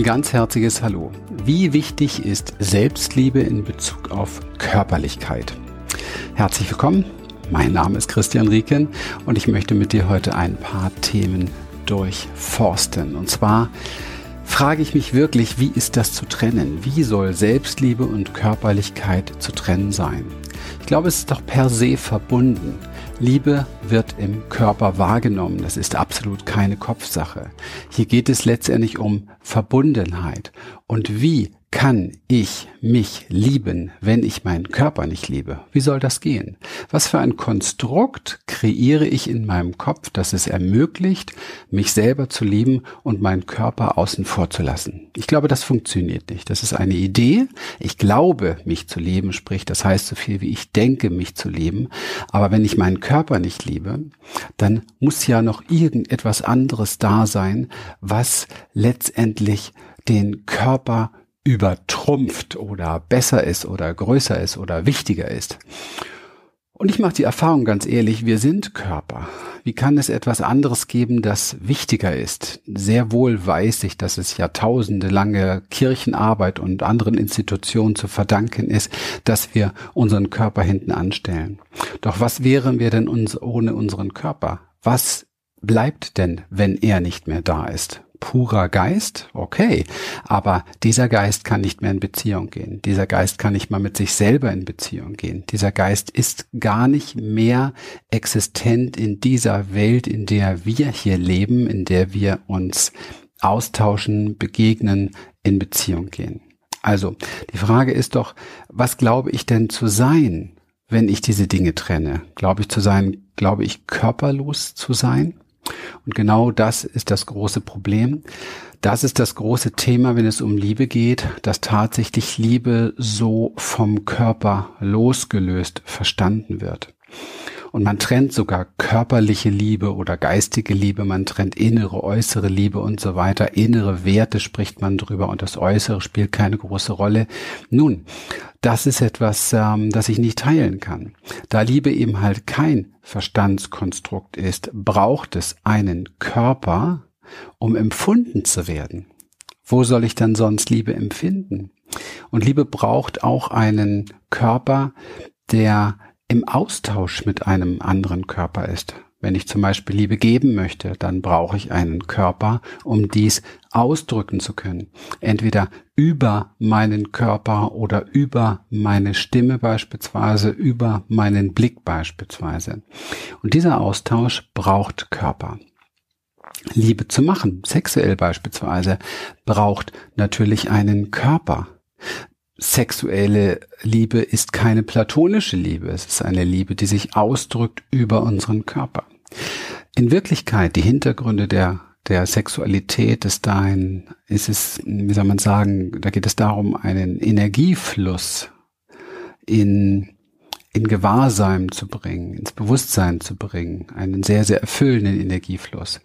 Ein ganz herzliches Hallo. Wie wichtig ist Selbstliebe in Bezug auf Körperlichkeit? Herzlich willkommen. Mein Name ist Christian Rieken und ich möchte mit dir heute ein paar Themen durchforsten. Und zwar frage ich mich wirklich, wie ist das zu trennen? Wie soll Selbstliebe und Körperlichkeit zu trennen sein? Ich glaube, es ist doch per se verbunden. Liebe wird im Körper wahrgenommen. Das ist absolut keine Kopfsache. Hier geht es letztendlich um Verbundenheit. Und wie kann ich mich lieben, wenn ich meinen Körper nicht liebe? Wie soll das gehen? Was für ein Konstrukt kreiere ich in meinem Kopf, das es ermöglicht, mich selber zu lieben und meinen Körper außen vor zu lassen? Ich glaube, das funktioniert nicht. Das ist eine Idee. Ich glaube, mich zu lieben, sprich, das heißt so viel wie ich denke, mich zu lieben. Aber wenn ich meinen Körper nicht liebe, dann muss ja noch irgendetwas anderes da sein, was letztendlich den Körper übertrumpft oder besser ist oder größer ist oder wichtiger ist. Und ich mache die Erfahrung ganz ehrlich, wir sind Körper. Wie kann es etwas anderes geben, das wichtiger ist? Sehr wohl weiß ich, dass es jahrtausende lange Kirchenarbeit und anderen Institutionen zu verdanken ist, dass wir unseren Körper hinten anstellen. Doch was wären wir denn uns ohne unseren Körper? Was bleibt denn, wenn er nicht mehr da ist? Purer Geist, okay, aber dieser Geist kann nicht mehr in Beziehung gehen. Dieser Geist kann nicht mal mit sich selber in Beziehung gehen. Dieser Geist ist gar nicht mehr existent in dieser Welt, in der wir hier leben, in der wir uns austauschen, begegnen, in Beziehung gehen. Also, die Frage ist doch, was glaube ich denn zu sein, wenn ich diese Dinge trenne? Glaube ich zu sein, glaube ich körperlos zu sein? Und genau das ist das große Problem. Das ist das große Thema, wenn es um Liebe geht, dass tatsächlich Liebe so vom Körper losgelöst verstanden wird. Und man trennt sogar körperliche Liebe oder geistige Liebe, man trennt innere, äußere Liebe und so weiter. Innere Werte spricht man drüber und das Äußere spielt keine große Rolle. Nun, das ist etwas, ähm, das ich nicht teilen kann. Da Liebe eben halt kein Verstandskonstrukt ist, braucht es einen Körper, um empfunden zu werden. Wo soll ich dann sonst Liebe empfinden? Und Liebe braucht auch einen Körper, der im Austausch mit einem anderen Körper ist. Wenn ich zum Beispiel Liebe geben möchte, dann brauche ich einen Körper, um dies ausdrücken zu können. Entweder über meinen Körper oder über meine Stimme beispielsweise, über meinen Blick beispielsweise. Und dieser Austausch braucht Körper. Liebe zu machen, sexuell beispielsweise, braucht natürlich einen Körper sexuelle Liebe ist keine platonische Liebe. Es ist eine Liebe, die sich ausdrückt über unseren Körper. In Wirklichkeit, die Hintergründe der, der Sexualität ist dahin, ist es, wie soll man sagen, da geht es darum, einen Energiefluss in, in Gewahrsein zu bringen, ins Bewusstsein zu bringen, einen sehr, sehr erfüllenden Energiefluss.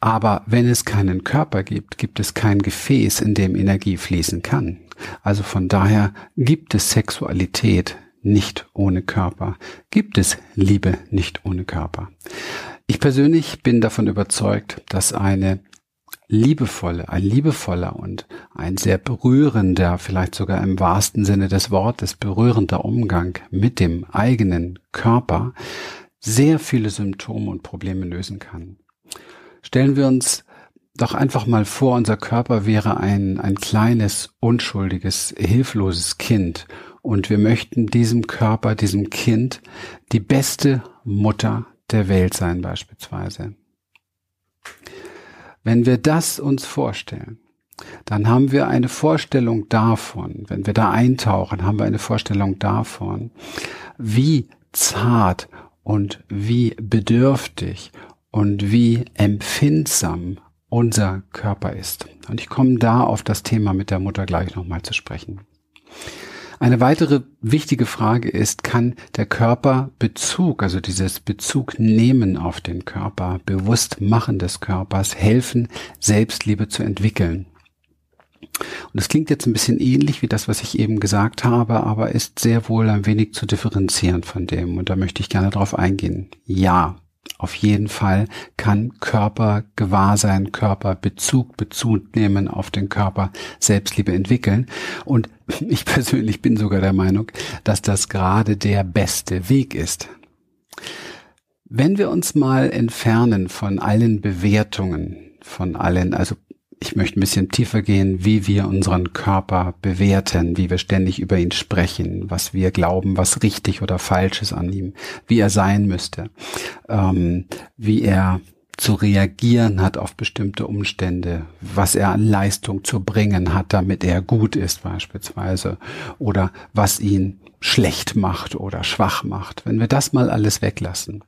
Aber wenn es keinen Körper gibt, gibt es kein Gefäß, in dem Energie fließen kann. Also von daher gibt es Sexualität nicht ohne Körper, gibt es Liebe nicht ohne Körper. Ich persönlich bin davon überzeugt, dass eine liebevolle, ein liebevoller und ein sehr berührender, vielleicht sogar im wahrsten Sinne des Wortes berührender Umgang mit dem eigenen Körper sehr viele Symptome und Probleme lösen kann. Stellen wir uns doch einfach mal vor, unser Körper wäre ein, ein kleines, unschuldiges, hilfloses Kind und wir möchten diesem Körper, diesem Kind die beste Mutter der Welt sein beispielsweise. Wenn wir das uns vorstellen, dann haben wir eine Vorstellung davon, wenn wir da eintauchen, haben wir eine Vorstellung davon, wie zart und wie bedürftig und wie empfindsam unser Körper ist. Und ich komme da auf das Thema mit der Mutter gleich nochmal zu sprechen. Eine weitere wichtige Frage ist, kann der Körper Bezug, also dieses Bezug nehmen auf den Körper, bewusst machen des Körpers, helfen, Selbstliebe zu entwickeln? Und es klingt jetzt ein bisschen ähnlich wie das, was ich eben gesagt habe, aber ist sehr wohl ein wenig zu differenzieren von dem. Und da möchte ich gerne drauf eingehen. Ja, Auf jeden Fall kann Körper Gewahrsein, Körper Bezug, Bezug nehmen auf den Körper, Selbstliebe entwickeln. Und ich persönlich bin sogar der Meinung, dass das gerade der beste Weg ist. Wenn wir uns mal entfernen von allen Bewertungen, von allen, also ich möchte ein bisschen tiefer gehen, wie wir unseren Körper bewerten, wie wir ständig über ihn sprechen, was wir glauben, was richtig oder falsch ist an ihm, wie er sein müsste, ähm, wie er zu reagieren hat auf bestimmte Umstände, was er an Leistung zu bringen hat, damit er gut ist beispielsweise, oder was ihn schlecht macht oder schwach macht. Wenn wir das mal alles weglassen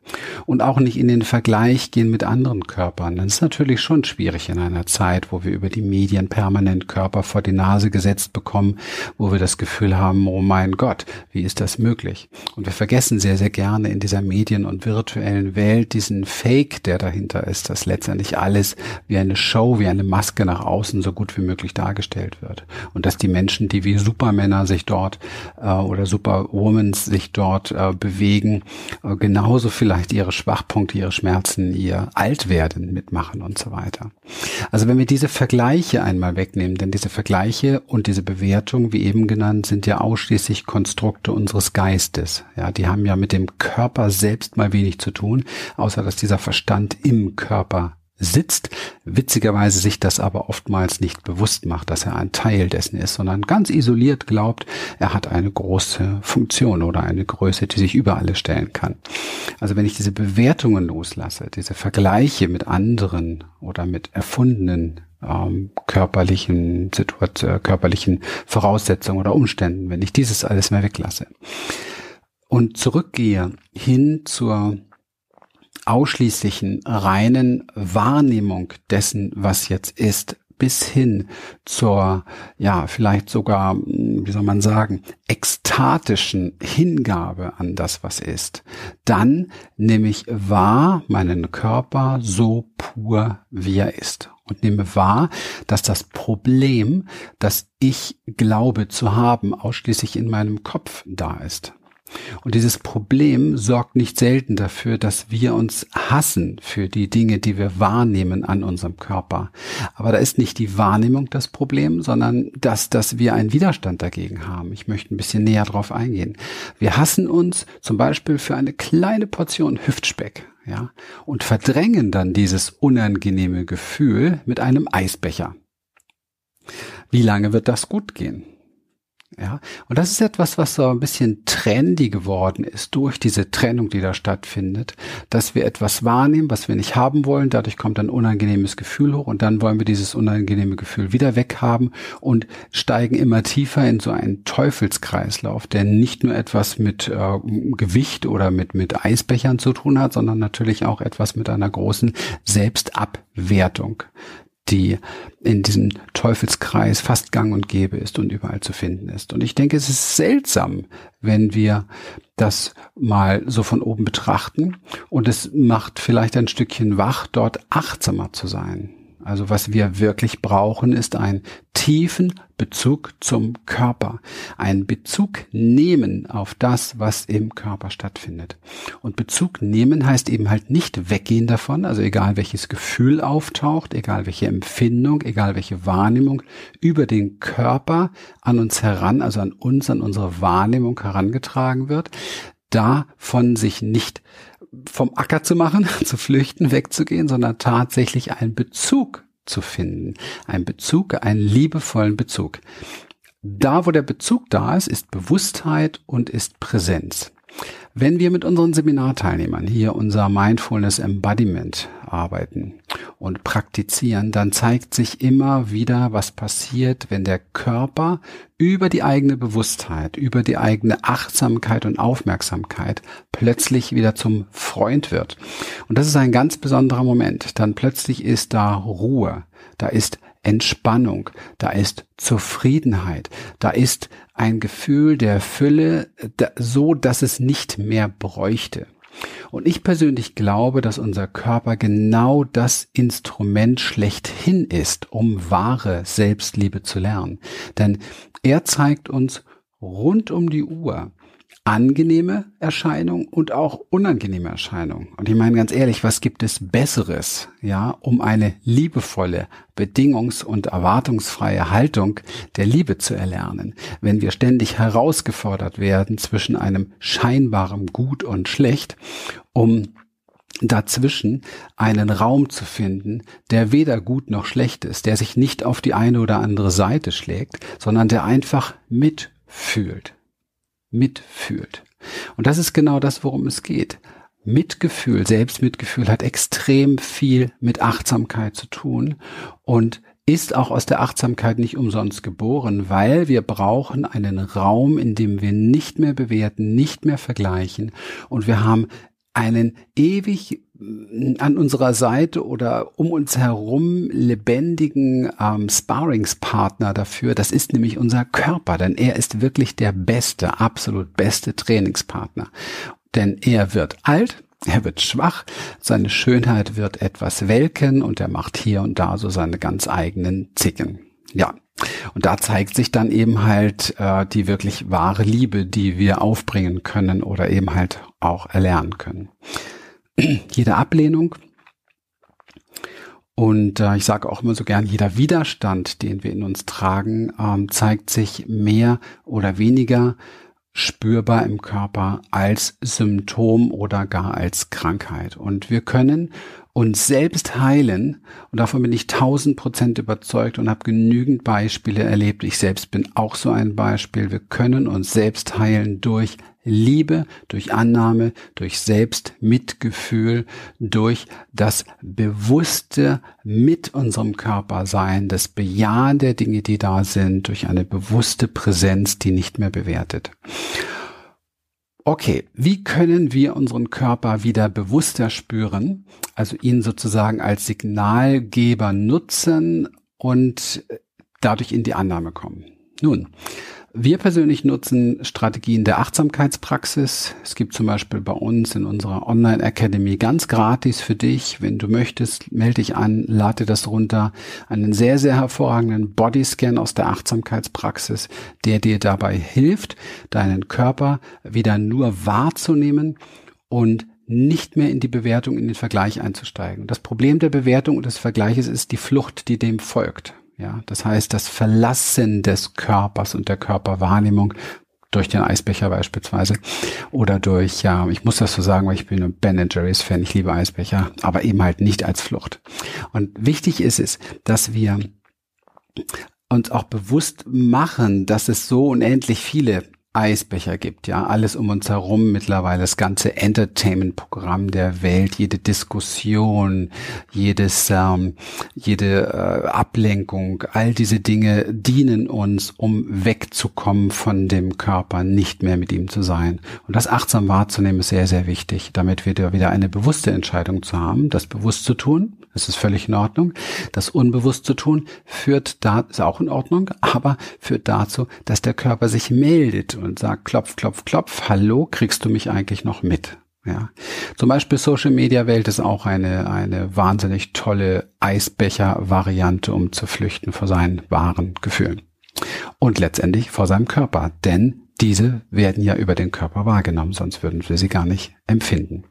und auch nicht in den Vergleich gehen mit anderen Körpern, dann ist natürlich schon schwierig in einer Zeit, wo wir über die Medien permanent Körper vor die Nase gesetzt bekommen, wo wir das Gefühl haben, oh mein Gott, wie ist das möglich? Und wir vergessen sehr, sehr gerne in dieser Medien- und virtuellen Welt diesen Fake, der dahinter ist, dass letztendlich alles wie eine Show, wie eine Maske nach außen so gut wie möglich dargestellt wird. Und dass die Menschen, die wie Supermänner sich dort äh, oder Super Superwoman sich dort äh, bewegen, äh, genauso vielleicht ihre Schwachpunkte, ihre Schmerzen, ihr Altwerden mitmachen und so weiter. Also wenn wir diese Vergleiche einmal wegnehmen, denn diese Vergleiche und diese Bewertung, wie eben genannt, sind ja ausschließlich Konstrukte unseres Geistes. Ja, die haben ja mit dem Körper selbst mal wenig zu tun, außer dass dieser Verstand im Körper sitzt, witzigerweise sich das aber oftmals nicht bewusst macht, dass er ein Teil dessen ist, sondern ganz isoliert glaubt, er hat eine große Funktion oder eine Größe, die sich über alle stellen kann. Also wenn ich diese Bewertungen loslasse, diese Vergleiche mit anderen oder mit erfundenen ähm, körperlichen Situation, körperlichen Voraussetzungen oder Umständen, wenn ich dieses alles mehr weglasse und zurückgehe hin zur ausschließlichen reinen Wahrnehmung dessen, was jetzt ist, bis hin zur, ja, vielleicht sogar, wie soll man sagen, ekstatischen Hingabe an das, was ist, dann nehme ich wahr meinen Körper so pur, wie er ist. Und nehme wahr, dass das Problem, das ich glaube zu haben, ausschließlich in meinem Kopf da ist. Und dieses Problem sorgt nicht selten dafür, dass wir uns hassen für die Dinge, die wir wahrnehmen an unserem Körper. Aber da ist nicht die Wahrnehmung das Problem, sondern das, dass wir einen Widerstand dagegen haben. Ich möchte ein bisschen näher drauf eingehen. Wir hassen uns zum Beispiel für eine kleine Portion Hüftspeck. Ja, und verdrängen dann dieses unangenehme Gefühl mit einem Eisbecher. Wie lange wird das gut gehen? Ja, und das ist etwas, was so ein bisschen trendy geworden ist durch diese Trennung, die da stattfindet, dass wir etwas wahrnehmen, was wir nicht haben wollen. Dadurch kommt ein unangenehmes Gefühl hoch und dann wollen wir dieses unangenehme Gefühl wieder weghaben und steigen immer tiefer in so einen Teufelskreislauf, der nicht nur etwas mit äh, Gewicht oder mit, mit Eisbechern zu tun hat, sondern natürlich auch etwas mit einer großen Selbstabwertung die in diesem Teufelskreis fast gang und gäbe ist und überall zu finden ist. Und ich denke, es ist seltsam, wenn wir das mal so von oben betrachten und es macht vielleicht ein Stückchen wach, dort achtsamer zu sein also was wir wirklich brauchen, ist ein tiefen Bezug zum Körper. Ein Bezug nehmen auf das, was im Körper stattfindet. Und Bezug nehmen heißt eben halt nicht weggehen davon, also egal welches Gefühl auftaucht, egal welche Empfindung, egal welche Wahrnehmung über den Körper an uns heran, also an uns, an unsere Wahrnehmung herangetragen wird, davon sich nicht vom Acker zu machen, zu flüchten, wegzugehen, sondern tatsächlich einen Bezug zu finden. Ein Bezug, einen liebevollen Bezug. Da, wo der Bezug da ist, ist Bewusstheit und ist Präsenz. Wenn wir mit unseren Seminarteilnehmern hier unser Mindfulness Embodiment arbeiten und praktizieren, dann zeigt sich immer wieder, was passiert, wenn der Körper über die eigene Bewusstheit, über die eigene Achtsamkeit und Aufmerksamkeit plötzlich wieder zum Freund wird. Und das ist ein ganz besonderer Moment. Dann plötzlich ist da Ruhe, da ist Entspannung, da ist Zufriedenheit, da ist ein Gefühl der Fülle, so dass es nicht mehr bräuchte. Und ich persönlich glaube, dass unser Körper genau das Instrument schlechthin ist, um wahre Selbstliebe zu lernen. Denn er zeigt uns rund um die Uhr angenehme Erscheinung und auch unangenehme Erscheinung. Und ich meine ganz ehrlich, was gibt es Besseres, ja, um eine liebevolle, bedingungs- und erwartungsfreie Haltung der Liebe zu erlernen, wenn wir ständig herausgefordert werden zwischen einem scheinbaren Gut und Schlecht, um dazwischen einen Raum zu finden, der weder gut noch schlecht ist, der sich nicht auf die eine oder andere Seite schlägt, sondern der einfach mitfühlt mitfühlt. Und das ist genau das, worum es geht. Mitgefühl, Selbstmitgefühl hat extrem viel mit Achtsamkeit zu tun und ist auch aus der Achtsamkeit nicht umsonst geboren, weil wir brauchen einen Raum, in dem wir nicht mehr bewerten, nicht mehr vergleichen und wir haben einen ewig an unserer Seite oder um uns herum lebendigen ähm, Sparringspartner dafür. Das ist nämlich unser Körper, denn er ist wirklich der beste, absolut beste Trainingspartner. Denn er wird alt, er wird schwach, seine Schönheit wird etwas welken und er macht hier und da so seine ganz eigenen Zicken. Ja, und da zeigt sich dann eben halt äh, die wirklich wahre Liebe, die wir aufbringen können oder eben halt auch erlernen können jede Ablehnung und äh, ich sage auch immer so gern, jeder Widerstand, den wir in uns tragen, ähm, zeigt sich mehr oder weniger spürbar im Körper als Symptom oder gar als Krankheit. Und wir können uns selbst heilen. Und davon bin ich tausend Prozent überzeugt und habe genügend Beispiele erlebt. Ich selbst bin auch so ein Beispiel. Wir können uns selbst heilen durch Liebe, durch Annahme, durch Selbstmitgefühl, durch das bewusste mit unserem Körper sein, das Bejahen der Dinge, die da sind, durch eine bewusste Präsenz, die nicht mehr bewertet. Okay, wie können wir unseren Körper wieder bewusster spüren, also ihn sozusagen als Signalgeber nutzen und dadurch in die Annahme kommen? Nun, wir persönlich nutzen Strategien der Achtsamkeitspraxis. Es gibt zum Beispiel bei uns in unserer Online Academy ganz gratis für dich. Wenn du möchtest, melde dich an, lade das runter. Einen sehr, sehr hervorragenden Bodyscan aus der Achtsamkeitspraxis, der dir dabei hilft, deinen Körper wieder nur wahrzunehmen und nicht mehr in die Bewertung, in den Vergleich einzusteigen. Das Problem der Bewertung und des Vergleiches ist die Flucht, die dem folgt. Ja, das heißt, das Verlassen des Körpers und der Körperwahrnehmung durch den Eisbecher beispielsweise oder durch, ja, ich muss das so sagen, weil ich bin ein Ben Jerry's Fan, ich liebe Eisbecher, aber eben halt nicht als Flucht. Und wichtig ist es, dass wir uns auch bewusst machen, dass es so unendlich viele Eisbecher gibt, ja, alles um uns herum mittlerweile, das ganze Entertainment-Programm der Welt, jede Diskussion, jedes, ähm, jede äh, Ablenkung, all diese Dinge dienen uns, um wegzukommen von dem Körper, nicht mehr mit ihm zu sein. Und das achtsam wahrzunehmen ist sehr, sehr wichtig, damit wir wieder eine bewusste Entscheidung zu haben, das bewusst zu tun das ist völlig in Ordnung. Das unbewusst zu tun führt da, ist auch in Ordnung, aber führt dazu, dass der Körper sich meldet und sagt, klopf, klopf, klopf, hallo, kriegst du mich eigentlich noch mit? Ja, zum Beispiel Social Media Welt ist auch eine, eine wahnsinnig tolle Eisbecher-Variante, um zu flüchten vor seinen wahren Gefühlen. Und letztendlich vor seinem Körper, denn diese werden ja über den Körper wahrgenommen, sonst würden wir sie gar nicht empfinden.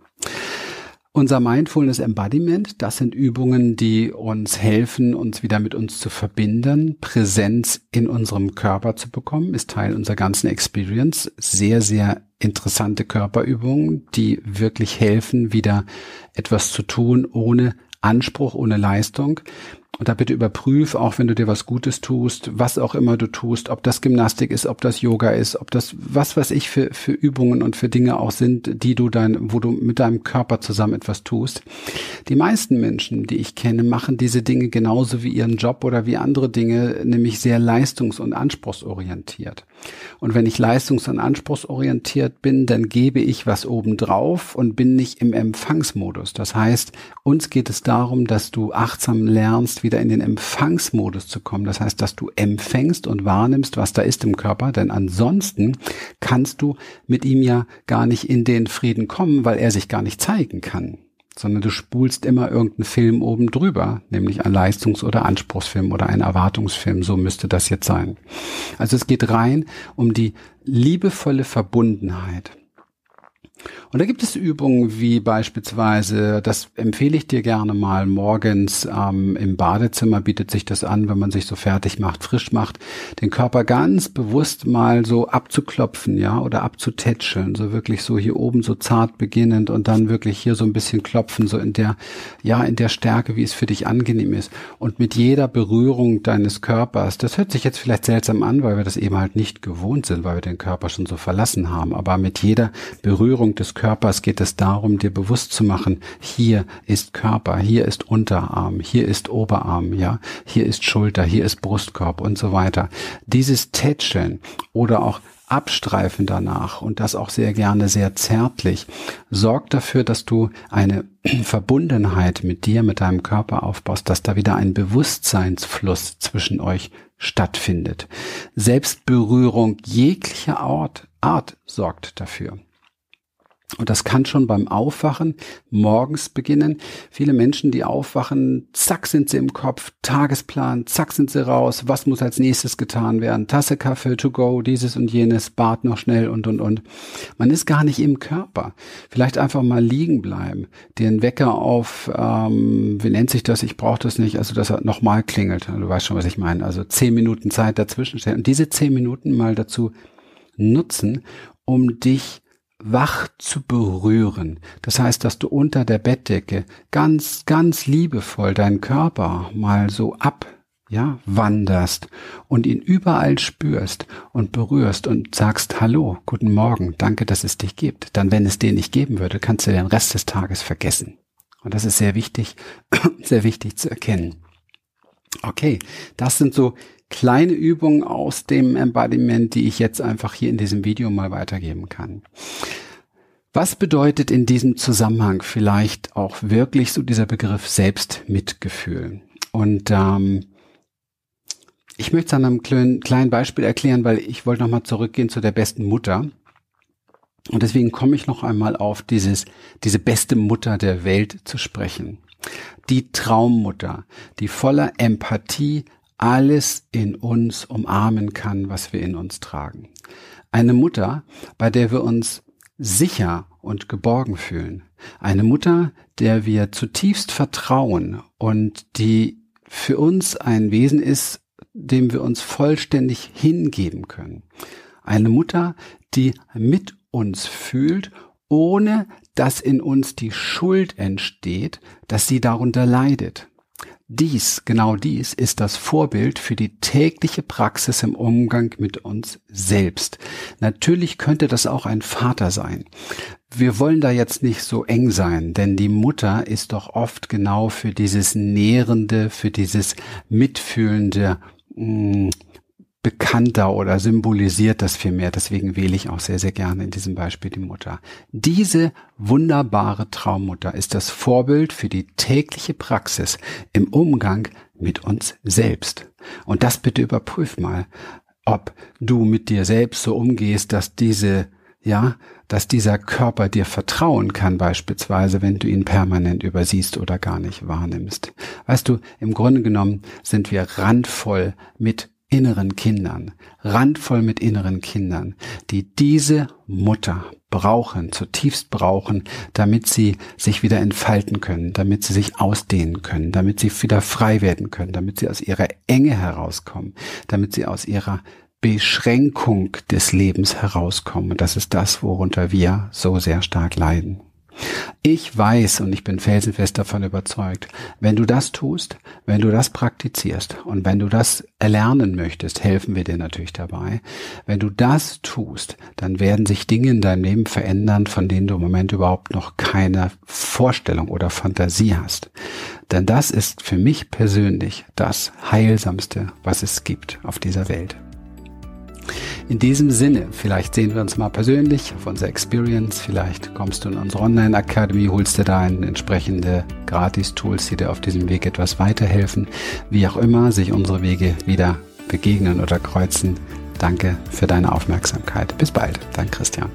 Unser Mindfulness Embodiment, das sind Übungen, die uns helfen, uns wieder mit uns zu verbinden, Präsenz in unserem Körper zu bekommen, ist Teil unserer ganzen Experience. Sehr, sehr interessante Körperübungen, die wirklich helfen, wieder etwas zu tun ohne Anspruch, ohne Leistung. Und da bitte überprüf, auch wenn du dir was Gutes tust, was auch immer du tust, ob das Gymnastik ist, ob das Yoga ist, ob das was was ich für, für Übungen und für Dinge auch sind, die du dein, wo du mit deinem Körper zusammen etwas tust. Die meisten Menschen, die ich kenne, machen diese Dinge genauso wie ihren Job oder wie andere Dinge, nämlich sehr leistungs- und anspruchsorientiert. Und wenn ich leistungs- und anspruchsorientiert bin, dann gebe ich was obendrauf und bin nicht im Empfangsmodus. Das heißt, uns geht es darum, dass du achtsam lernst, wieder in den Empfangsmodus zu kommen. Das heißt, dass du empfängst und wahrnimmst, was da ist im Körper, denn ansonsten kannst du mit ihm ja gar nicht in den Frieden kommen, weil er sich gar nicht zeigen kann. sondern du spulst immer irgendeinen Film oben drüber, nämlich ein Leistungs- oder Anspruchsfilm oder ein Erwartungsfilm, so müsste das jetzt sein. Also es geht rein um die liebevolle Verbundenheit. Und da gibt es Übungen wie beispielsweise, das empfehle ich dir gerne mal morgens ähm, im Badezimmer bietet sich das an, wenn man sich so fertig macht, frisch macht, den Körper ganz bewusst mal so abzuklopfen, ja, oder abzutätscheln, so wirklich so hier oben so zart beginnend und dann wirklich hier so ein bisschen klopfen, so in der, ja, in der Stärke, wie es für dich angenehm ist. Und mit jeder Berührung deines Körpers, das hört sich jetzt vielleicht seltsam an, weil wir das eben halt nicht gewohnt sind, weil wir den Körper schon so verlassen haben, aber mit jeder Berührung des Körpers geht es darum, dir bewusst zu machen, hier ist Körper, hier ist Unterarm, hier ist Oberarm, ja, hier ist Schulter, hier ist Brustkorb und so weiter. Dieses Tätscheln oder auch Abstreifen danach und das auch sehr gerne sehr zärtlich, sorgt dafür, dass du eine Verbundenheit mit dir, mit deinem Körper aufbaust, dass da wieder ein Bewusstseinsfluss zwischen euch stattfindet. Selbstberührung jeglicher Art, Art sorgt dafür. Und das kann schon beim Aufwachen morgens beginnen. Viele Menschen, die aufwachen, zack sind sie im Kopf, Tagesplan, zack sind sie raus, was muss als nächstes getan werden, Tasse Kaffee to go, dieses und jenes, Bad noch schnell und und und. Man ist gar nicht im Körper. Vielleicht einfach mal liegen bleiben, den Wecker auf, ähm, wie nennt sich das, ich brauche das nicht, also dass er nochmal klingelt. Du weißt schon, was ich meine. Also zehn Minuten Zeit dazwischen stellen und diese zehn Minuten mal dazu nutzen, um dich wach zu berühren. Das heißt, dass du unter der Bettdecke ganz, ganz liebevoll deinen Körper mal so ab, ja, wanderst und ihn überall spürst und berührst und sagst Hallo, guten Morgen, danke, dass es dich gibt. Dann, wenn es den nicht geben würde, kannst du den Rest des Tages vergessen. Und das ist sehr wichtig, sehr wichtig zu erkennen. Okay, das sind so kleine Übungen aus dem Embodiment, die ich jetzt einfach hier in diesem Video mal weitergeben kann. Was bedeutet in diesem Zusammenhang vielleicht auch wirklich so dieser Begriff Selbstmitgefühl? Und ähm, ich möchte es an einem kleinen, kleinen Beispiel erklären, weil ich wollte nochmal zurückgehen zu der besten Mutter. Und deswegen komme ich noch einmal auf dieses, diese beste Mutter der Welt zu sprechen. Die Traummutter, die voller Empathie alles in uns umarmen kann, was wir in uns tragen. Eine Mutter, bei der wir uns sicher und geborgen fühlen. Eine Mutter, der wir zutiefst vertrauen und die für uns ein Wesen ist, dem wir uns vollständig hingeben können. Eine Mutter, die mit uns fühlt, ohne dass in uns die Schuld entsteht, dass sie darunter leidet. Dies, genau dies, ist das Vorbild für die tägliche Praxis im Umgang mit uns selbst. Natürlich könnte das auch ein Vater sein. Wir wollen da jetzt nicht so eng sein, denn die Mutter ist doch oft genau für dieses Nährende, für dieses Mitfühlende, mh, mm, bekannter oder symbolisiert das viel mehr. Deswegen wähle ich auch sehr, sehr gerne in diesem Beispiel die Mutter. Diese wunderbare Traummutter ist das Vorbild für die tägliche Praxis im Umgang mit uns selbst. Und das bitte überprüf mal, ob du mit dir selbst so umgehst, dass diese ja, dass dieser Körper dir vertrauen kann, beispielsweise, wenn du ihn permanent übersiehst oder gar nicht wahrnimmst. Weißt du, im Grunde genommen sind wir randvoll mit inneren Kindern, randvoll mit inneren Kindern, die diese Mutter brauchen, zutiefst brauchen, damit sie sich wieder entfalten können, damit sie sich ausdehnen können, damit sie wieder frei werden können, damit sie aus ihrer Enge herauskommen, damit sie aus ihrer Beschränkung des Lebens herauskommen. Und das ist das, worunter wir so sehr stark leiden. Ich weiß und ich bin felsenfest davon überzeugt, wenn du das tust, wenn du das praktizierst und wenn du das erlernen möchtest, helfen wir dir natürlich dabei. Wenn du das tust, dann werden sich Dinge in deinem Leben verändern, von denen du im Moment überhaupt noch keine Vorstellung oder Fantasie hast. Denn das ist für mich persönlich das Heilsamste, was es gibt auf dieser Welt. In diesem Sinne, vielleicht sehen wir uns mal persönlich auf unserer Experience, vielleicht kommst du in unsere Online Academy, holst dir da entsprechende Gratis-Tools, die dir auf diesem Weg etwas weiterhelfen. Wie auch immer sich unsere Wege wieder begegnen oder kreuzen. Danke für deine Aufmerksamkeit. Bis bald, dein Christian.